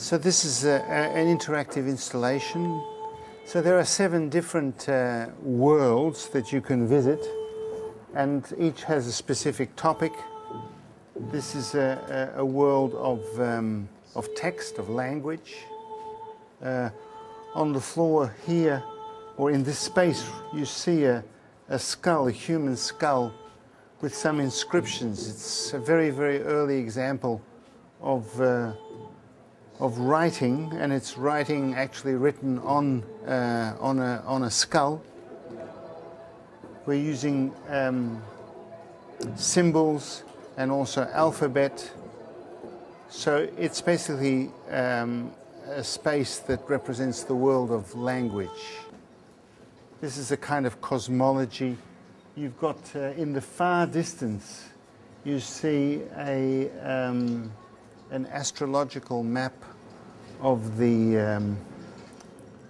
So this is a, an interactive installation. So there are seven different uh, worlds that you can visit, and each has a specific topic. This is a, a, a world of, um, of text, of language. Uh, on the floor here, or in this space, you see a, a skull, a human skull, with some inscriptions. It's a very, very early example of, uh, of writing, and it's writing actually written on, uh, on, a, on a skull. We're using um, symbols and also alphabet. So it's basically um, a space that represents the world of language. This is a kind of cosmology. You've got uh, in the far distance, you see a, um, an astrological map of the, um,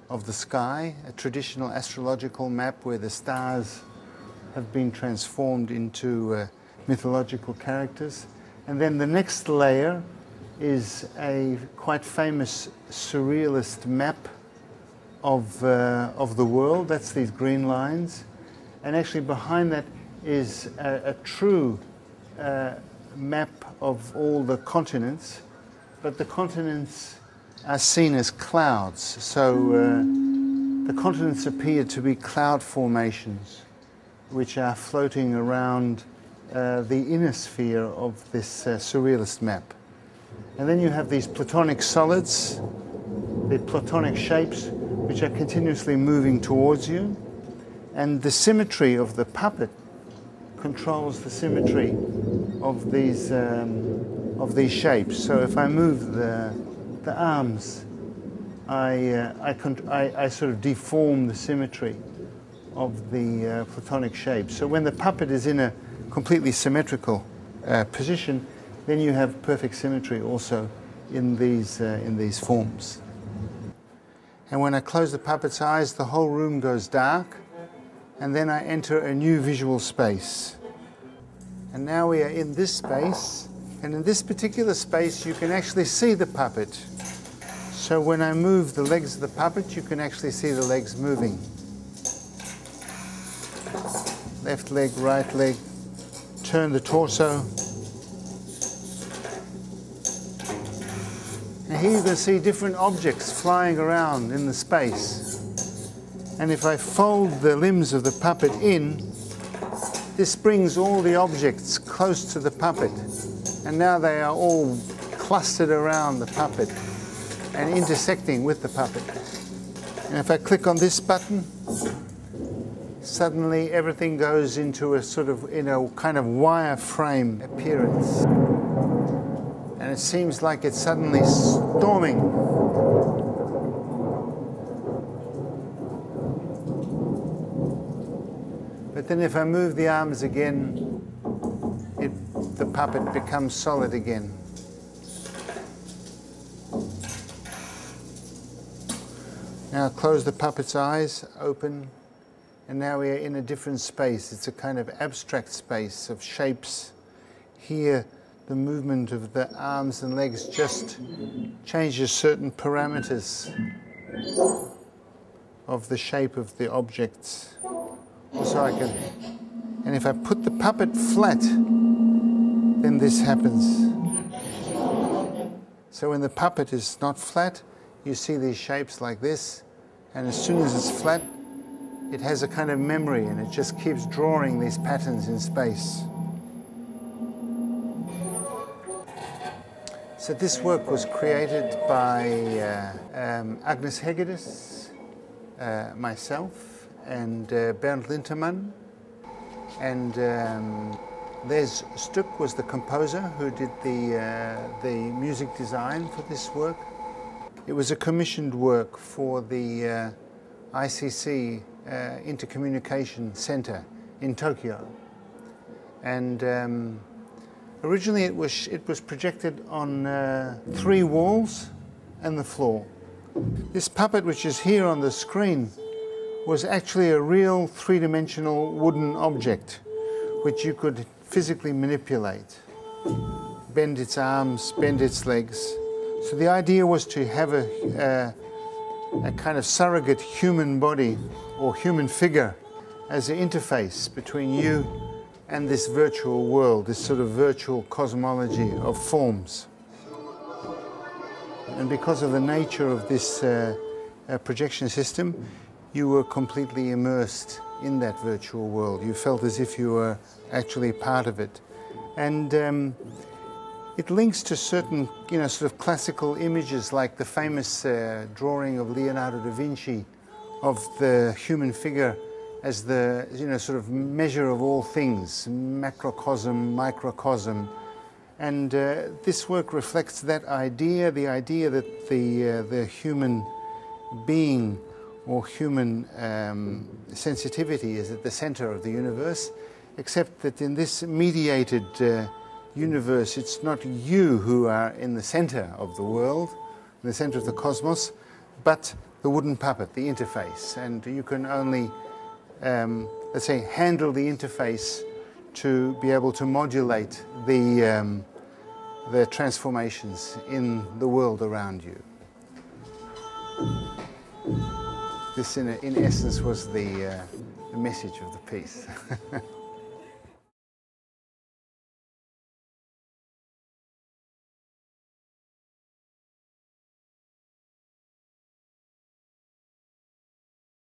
of the sky, a traditional astrological map where the stars have been transformed into uh, mythological characters. And then the next layer is a quite famous surrealist map of, uh, of the world. That's these green lines. And actually, behind that is a, a true uh, map of all the continents, but the continents are seen as clouds. So uh, the continents appear to be cloud formations which are floating around uh, the inner sphere of this uh, surrealist map. And then you have these platonic solids, the platonic shapes, which are continuously moving towards you. And the symmetry of the puppet controls the symmetry of these, um, of these shapes. So if I move the, the arms, I, uh, I, I, I, sort of deform the symmetry of the uh, platonic shape. So when the puppet is in a completely symmetrical uh, position, then you have perfect symmetry also in these, uh, in these forms. And when I close the puppet's eyes, the whole room goes dark, and then I enter a new visual space. And now we are in this space, and in this particular space, you can actually see the puppet. So when I move the legs of the puppet, you can actually see the legs moving. Left leg, right leg, turn the torso, And here you can see different objects flying around in the space. And if I fold the limbs of the puppet in, this brings all the objects close to the puppet. And now they are all clustered around the puppet and intersecting with the puppet. And if I click on this button, suddenly everything goes into a sort of, in a kind of wireframe appearance and it seems like it's suddenly storming. Then if I move the arms again, it, the puppet becomes solid again. Now close the puppet's eyes, open, and now we are in a different space. It's a kind of abstract space of shapes. Here, the movement of the arms and legs just changes certain parameters of the shape of the objects. Also I can, and if I put the puppet flat, then this happens. So when the puppet is not flat, you see these shapes like this, and as soon as it's flat, it has a kind of memory and it just keeps drawing these patterns in space. So this work was created by uh, um, Agnes Hegedus, uh, myself, and uh, Bernd Lintermann. And um, Les Stuck was the composer who did the, uh, the music design for this work. It was a commissioned work for the uh, ICC uh, Intercommunication Center in Tokyo. And um, Originally it was, it was projected on uh, three walls and the floor. This puppet which is here on the screen was actually a real three-dimensional wooden object which you could physically manipulate. Bend its arms, bend its legs. So the idea was to have a, uh, a kind of surrogate human body or human figure as an interface between you and this virtual world, this sort of virtual cosmology of forms. And because of the nature of this uh, uh, projection system, you were completely immersed in that virtual world. You felt as if you were actually part of it. And um, it links to certain, you know, sort of classical images like the famous uh, drawing of Leonardo da Vinci of the human figure as the, you know, sort of measure of all things, macrocosm, microcosm. And uh, this work reflects that idea, the idea that the, uh, the human being or human um, sensitivity is at the center of the universe, except that in this mediated uh, universe, it's not you who are in the center of the world, in the center of the cosmos, but the wooden puppet, the interface. And you can only, um, let's say, handle the interface to be able to modulate the, um, the transformations in the world around you. This, in, in essence, was the, uh, the message of the piece.